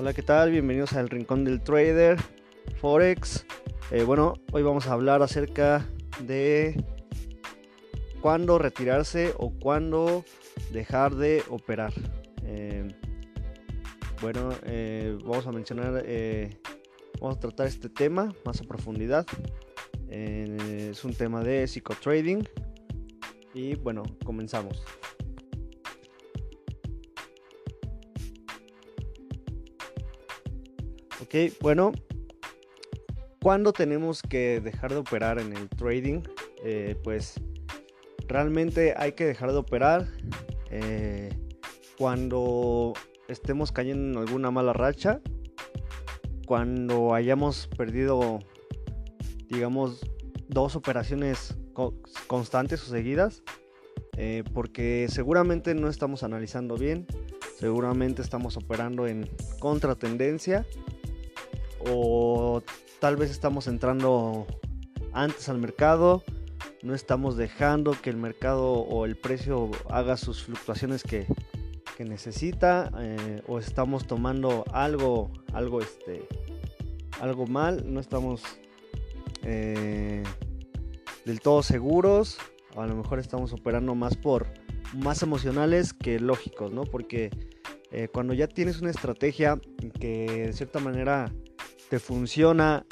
Hola, ¿qué tal? Bienvenidos al Rincón del Trader Forex. Eh, bueno, hoy vamos a hablar acerca de cuándo retirarse o cuándo dejar de operar. Eh, bueno, eh, vamos a mencionar, vamos a tratar este tema más a profundidad. es un tema de psicotrading. Y bueno, comenzamos. Ok, bueno, ¿cuándo tenemos que dejar de operar en el trading? Eh, pues realmente hay que dejar de operar eh, cuando estemos cayendo en alguna mala racha, cuando hayamos perdido, digamos, dos operaciones constantes o seguidas, eh, porque seguramente no estamos analizando bien, seguramente estamos operando en contratendencia o tal vez estamos entrando antes al mercado, no estamos dejando que el mercado o el precio haga sus fluctuaciones que, necesita eh, o estamos tomando algo algo este algo mal no estamos eh, del todo seguros o a lo mejor estamos operando más por más emocionales que lógicos no porque eh, cuando ya tienes una estrategia que de cierta manera te funciona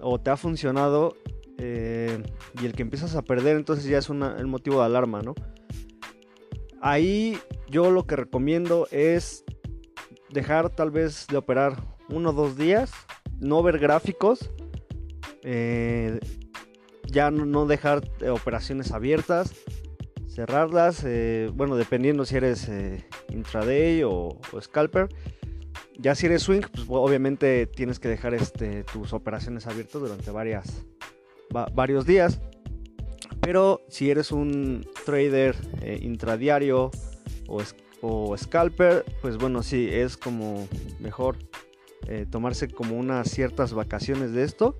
o te ha funcionado eh, y el que empiezas a perder, entonces ya es el motivo de alarma, ¿no? Ahí yo lo que recomiendo es dejar tal vez de operar uno o dos días, no ver gráficos, eh, ya no, dejar operaciones abiertas, cerrarlas, eh, bueno, dependiendo si eres intraday o scalper ya si eres swing, pues obviamente tienes que dejar este, tus operaciones abiertas durante varias, varios días. Pero si eres un trader eh, intradiario o, scalper, pues bueno, sí, es como mejor eh, tomarse como unas ciertas vacaciones de esto.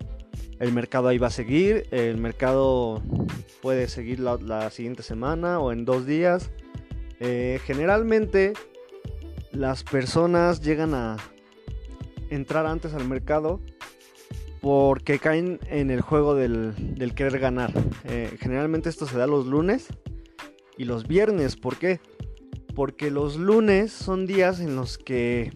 El mercado ahí va a seguir, el mercado puede seguir la, siguiente semana o en dos días. Eh, generalmente las personas llegan a entrar antes al mercado porque caen en el juego del, querer ganar. Eh, generalmente esto se da los lunes y los viernes. ¿Por qué? Porque los lunes son días en los que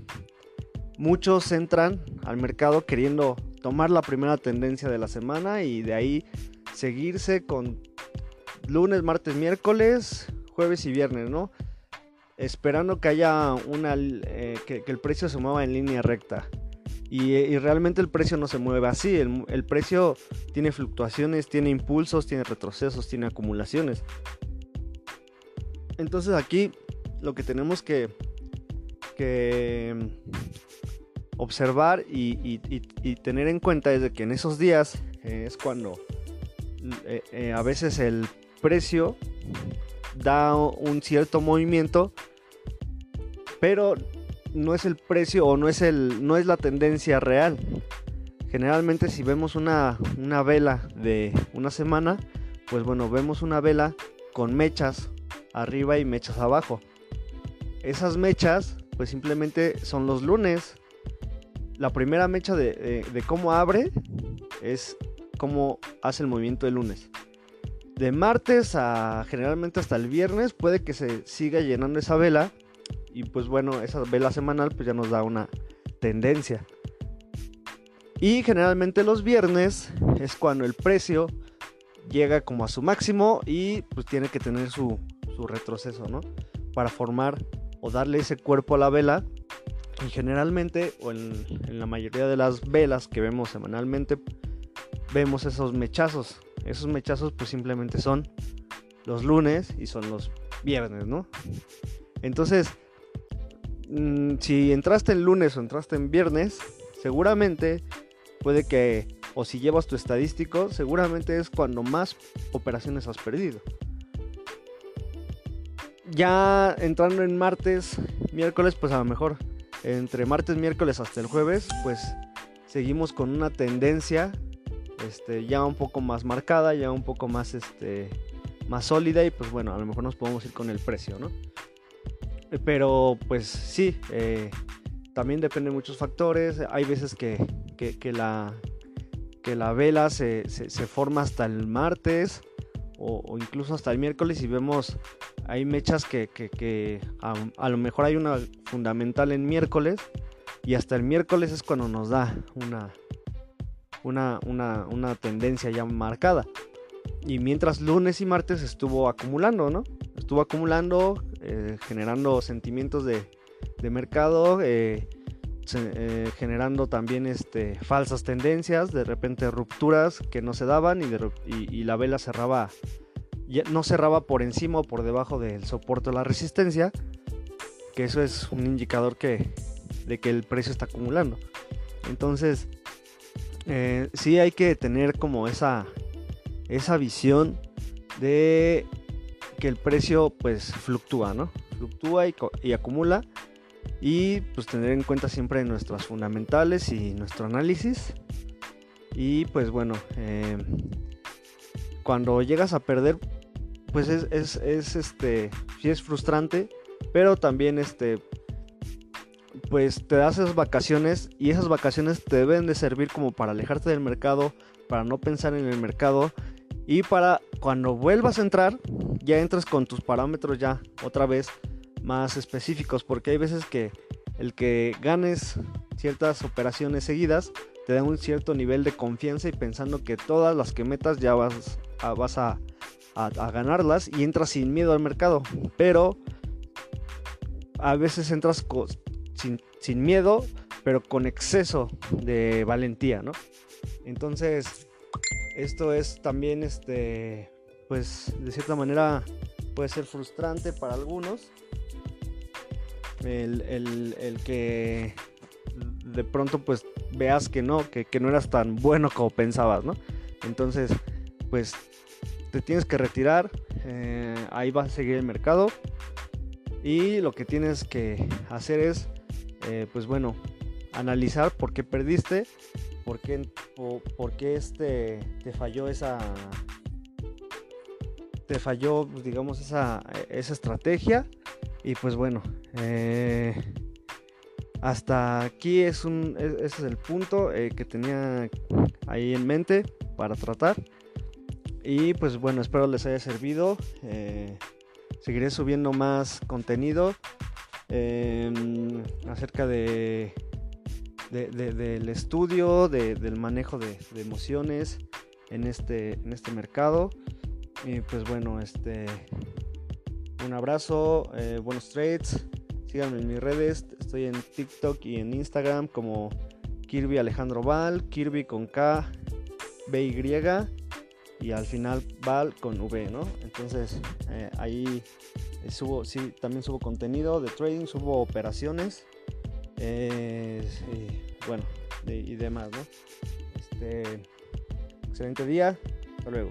muchos entran al mercado queriendo tomar la primera tendencia de la semana y de ahí seguirse con lunes, martes, miércoles, jueves y viernes, ¿no? Esperando que haya una eh, que, el precio se mueva en línea recta. Y, realmente el precio no se mueve así. El, precio tiene fluctuaciones, tiene impulsos, tiene retrocesos, tiene acumulaciones. Entonces aquí lo que tenemos que, que observar y, tener en cuenta es de que en esos días eh, es cuando eh, a veces el precio da un cierto movimiento, pero no es el precio o no es, el, no es la tendencia real. Generalmente si vemos una, una vela de una semana, pues bueno, vemos una vela con mechas arriba y mechas abajo. Esas mechas, pues simplemente son los lunes. La primera mecha de, de cómo abre es cómo hace el movimiento el lunes de martes a generalmente hasta el viernes puede que se siga llenando esa vela y pues bueno, esa vela semanal pues ya nos da una tendencia. Y generalmente los viernes es cuando el precio llega como a su máximo y pues tiene que tener su, retroceso, ¿no? Para formar o darle ese cuerpo a la vela. Y generalmente, o en, en la mayoría de las velas que vemos semanalmente, vemos esos mechazos esos mechazos pues simplemente son los lunes y son los viernes, ¿no? Entonces, mm, si entraste el lunes o entraste en viernes, seguramente puede que, o si llevas tu estadístico, seguramente es cuando más operaciones has perdido. Ya entrando en martes, miércoles, pues a lo mejor entre martes, miércoles hasta el jueves, pues seguimos con una tendencia este, ya un poco más marcada, ya un poco más, este, más sólida y pues bueno, a lo mejor nos podemos ir con el precio, ¿no? Eh, pero pues sí, eh, también depende de muchos factores. Hay veces que, la, que la vela se, forma hasta el martes o, incluso hasta el miércoles y vemos, hay mechas que, a, lo mejor hay una fundamental en miércoles y hasta el miércoles es cuando nos da una, una, una tendencia ya marcada. Y mientras lunes y martes estuvo acumulando, ¿no? Estuvo acumulando, eh, generando sentimientos de, mercado, eh, eh, generando también este, falsas tendencias, de repente rupturas que no se daban y, la vela cerraba, no cerraba por encima o por debajo del soporte o la resistencia, que eso es un indicador que, de que el precio está acumulando. Entonces, sí hay que tener como esa, esa visión de que el precio pues fluctúa, ¿no? Fluctúa y, acumula y pues tener en cuenta siempre nuestras fundamentales y nuestro análisis y pues bueno em, cuando llegas a perder pues es, es, este sí es frustrante pero también este pues te das esas vacaciones y esas vacaciones te deben de servir como para alejarte del mercado para no pensar en el mercado y para cuando vuelvas a entrar, ya entras con tus parámetros ya otra vez más específicos. Porque hay veces que el que ganes ciertas operaciones seguidas te da un cierto nivel de confianza y pensando que todas las que metas ya vas a, vas a, ganarlas y entras sin miedo al mercado. Pero a veces entras sin, sin miedo, pero con exceso de valentía, ¿no? Entonces, esto es también, este, pues de cierta manera puede ser frustrante para algunos. El, que de pronto pues veas que no, que, no eras tan bueno como pensabas, ¿no? Entonces, pues te tienes que retirar, eh, ahí va a seguir el mercado y lo que tienes que hacer es, eh, pues bueno, analizar por qué perdiste por qué, este, te falló esa, te falló, pues, digamos, esa, esa, estrategia. Y pues bueno, eh, hasta aquí es un, ese es el punto eh, que tenía ahí en mente para tratar. Y pues bueno, espero les haya servido. Eh, seguiré subiendo más contenido em, acerca de del estudio, del manejo de, emociones en este, en este mercado. Y pues bueno, este un abrazo, eh, buenos trades. Síganme en mis redes. Estoy en TikTok y en Instagram como Kirby Alejandro Val, Kirby con K, B Y y al final Val con V, ¿no? Entonces eh, ahí subo, sí, también subo contenido de trading, subo operaciones bueno, y demás, ¿no? Este, excelente día, hasta luego.